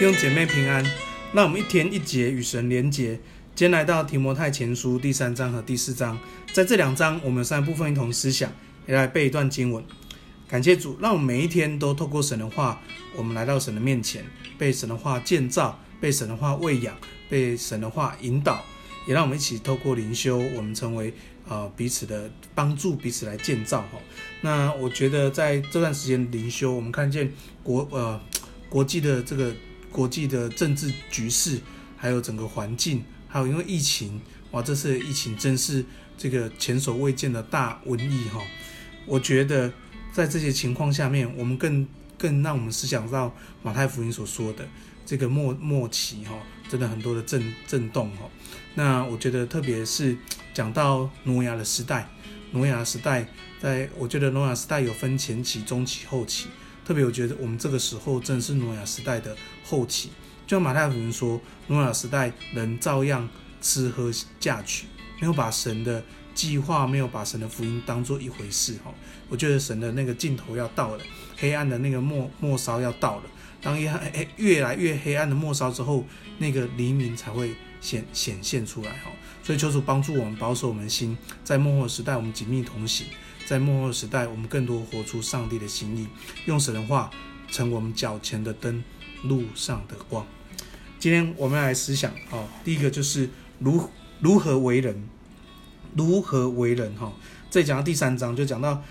弟兄姐妹平安，让我们一天一节与神连结。今天来到提摩太前书第三章和第四章，在这两章我们有三部分一同思想，也来背一段经文。感谢主，让我们每一天都透过神的话，我们来到神的面前，被神的话建造，被神的话喂养，被神的话引导，也让我们一起透过灵修，我们成为呃彼此的帮助，彼此来建造哈。那我觉得在这段时间灵修，我们看见国呃国际的这个。国际的政治局势，还有整个环境，还有因为疫情，哇，这次疫情真是这个前所未见的大瘟疫哈。我觉得在这些情况下面，我们更更让我们思想到马太福音所说的这个末末期哈，真的很多的震震动哈。那我觉得特别是讲到挪亚的时代，挪亚时代，在我觉得挪亚时代有分前期、中期、后期。特别，我觉得我们这个时候正是挪亚时代的后期。就像马太福音说，挪亚时代人照样吃喝嫁娶，没有把神的计划，没有把神的福音当做一回事。哈，我觉得神的那个尽头要到了，黑暗的那个末末梢要到了。当越黑越来越黑暗的末梢之后，那个黎明才会显显现出来。哈，所以求主帮助我们，保守我们心，在末后时代，我们紧密同行。在末后时代，我们更多活出上帝的心意，用神的话成我们脚前的灯，路上的光。今天我们来思想，哦，第一个就是如如何为人，如何为人，哈。再讲到第三章，就讲到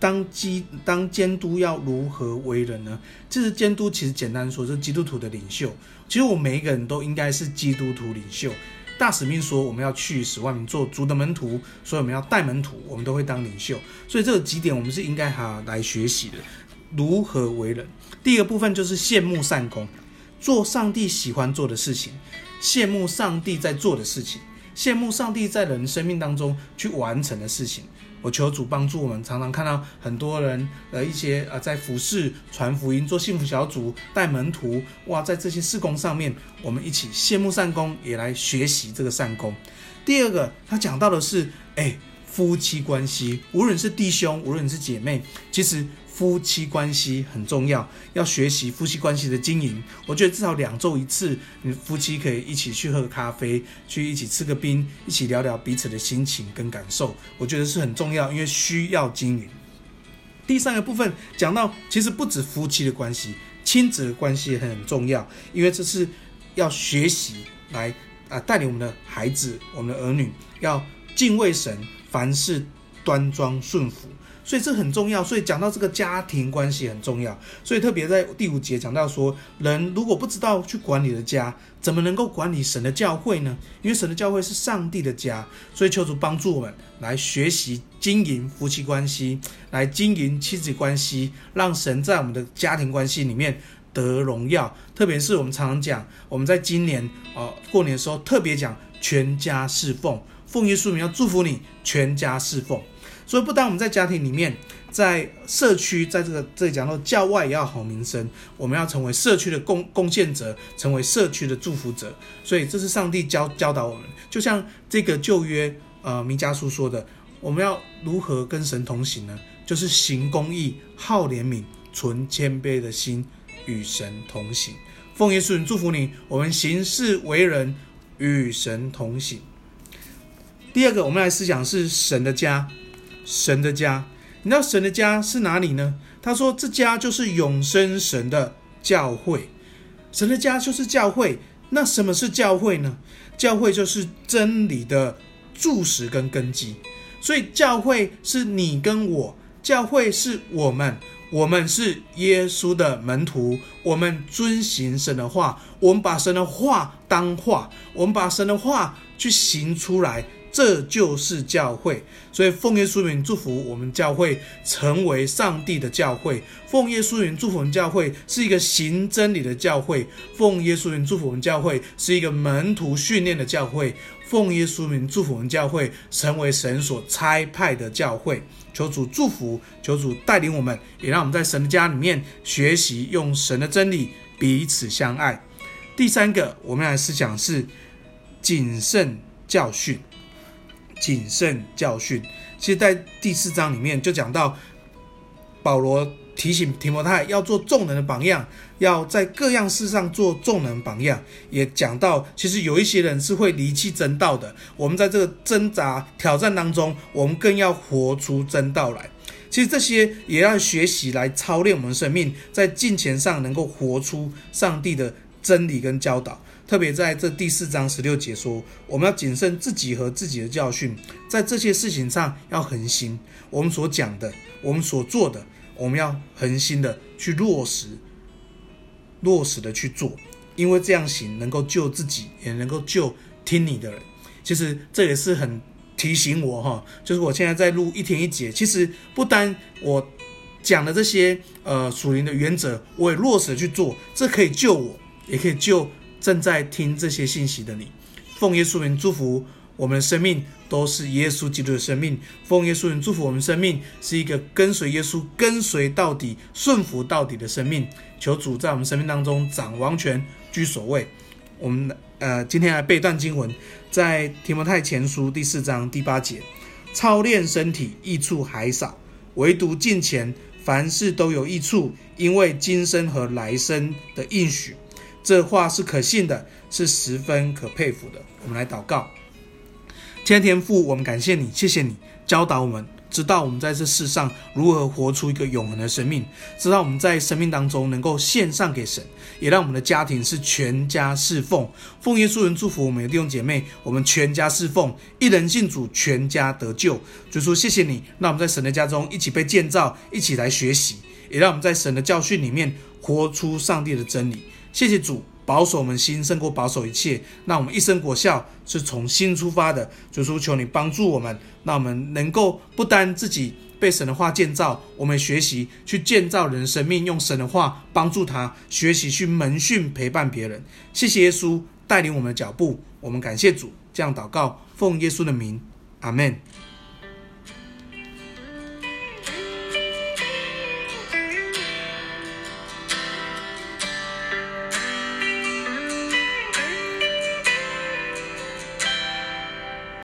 当基当监督要如何为人呢？这是监督，其实简单说，是基督徒的领袖。其实我们每一个人都应该是基督徒领袖。大使命说，我们要去使万民做主的门徒，所以我们要带门徒，我们都会当领袖。所以这几点我们是应该哈来学习的，如何为人。第一个部分就是羡慕善工，做上帝喜欢做的事情，羡慕上帝在做的事情，羡慕上帝在人生命当中去完成的事情。我求主帮助我们，常常看到很多人的一些呃，在服侍、传福音、做幸福小组、带门徒，哇，在这些事工上面，我们一起羡慕善工，也来学习这个善工。第二个，他讲到的是，哎，夫妻关系，无论是弟兄，无论是姐妹，其实。夫妻关系很重要，要学习夫妻关系的经营。我觉得至少两周一次，你夫妻可以一起去喝个咖啡，去一起吃个冰，一起聊聊彼此的心情跟感受。我觉得是很重要，因为需要经营。第三个部分讲到，其实不止夫妻的关系，亲子的关系也很重要，因为这是要学习来啊带领我们的孩子、我们的儿女，要敬畏神，凡事端庄顺服。所以这很重要，所以讲到这个家庭关系很重要，所以特别在第五节讲到说，人如果不知道去管理的家，怎么能够管理神的教会呢？因为神的教会是上帝的家，所以求主帮助我们来学习经营夫妻关系，来经营妻子关系，让神在我们的家庭关系里面得荣耀。特别是我们常常讲，我们在今年哦、呃、过年的时候特别讲全家侍奉，奉耶稣名要祝福你全家侍奉。所以，不单我们在家庭里面，在社区，在这个这里讲到教外也要好名声，我们要成为社区的贡贡献者，成为社区的祝福者。所以，这是上帝教教导我们，就像这个旧约呃弥迦书说的，我们要如何跟神同行呢？就是行公义、好怜悯、存谦卑的心，与神同行。奉耶稣祝福你，我们行事为人与神同行。第二个，我们来思想是神的家。神的家，你知道神的家是哪里呢？他说：“这家就是永生神的教会，神的家就是教会。那什么是教会呢？教会就是真理的柱石跟根基。所以教会是你跟我，教会是我们，我们是耶稣的门徒，我们遵行神的话，我们把神的话当话，我们把神的话去行出来。”这就是教会，所以奉耶稣名祝福我们教会成为上帝的教会。奉耶稣名祝福我们教会是一个行真理的教会。奉耶稣名祝福我们教会是一个门徒训练的教会。奉耶稣名祝福我们教会成为神所差派的教会。求主祝福，求主带领我们，也让我们在神的家里面学习用神的真理彼此相爱。第三个，我们来思想是谨慎教训。谨慎教训，其实，在第四章里面就讲到，保罗提醒提摩太要做众人的榜样，要在各样事上做众人榜样。也讲到，其实有一些人是会离弃真道的。我们在这个挣扎挑战当中，我们更要活出真道来。其实这些也要学习来操练我们生命，在金钱上能够活出上帝的真理跟教导。特别在这第四章十六节说，我们要谨慎自己和自己的教训，在这些事情上要恒心。我们所讲的，我们所做的，我们要恒心的去落实，落实的去做，因为这样行能够救自己，也能够救听你的人。其实这也是很提醒我哈，就是我现在在录一天一节，其实不单我讲的这些呃属灵的原则，我也落实去做，这可以救我，也可以救。正在听这些信息的你，奉耶稣名祝福我们的生命都是耶稣基督的生命。奉耶稣名祝福我们生命是一个跟随耶稣、跟随到底、顺服到底的生命。求主在我们生命当中掌王权、居首位。我们呃今天来背段经文，在提摩太前书第四章第八节：操练身体益处还少，唯独敬虔，凡事都有益处，因为今生和来生的应许。这话是可信的，是十分可佩服的。我们来祷告，天天父，我们感谢你，谢谢你教导我们，知道我们在这世上如何活出一个永恒的生命，知道我们在生命当中能够献上给神，也让我们的家庭是全家侍奉。奉耶稣人祝福我们的弟兄姐妹，我们全家侍奉，一人信主，全家得救。就说谢谢你，让我们在神的家中一起被建造，一起来学习，也让我们在神的教训里面活出上帝的真理。谢谢主保守我们心胜过保守一切，那我们一生果效是从心出发的。主求求你帮助我们，那我们能够不单自己被神的话建造，我们学习去建造人生命，用神的话帮助他学习去门训陪伴别人。谢谢耶稣带领我们的脚步，我们感谢主。这样祷告，奉耶稣的名，阿门。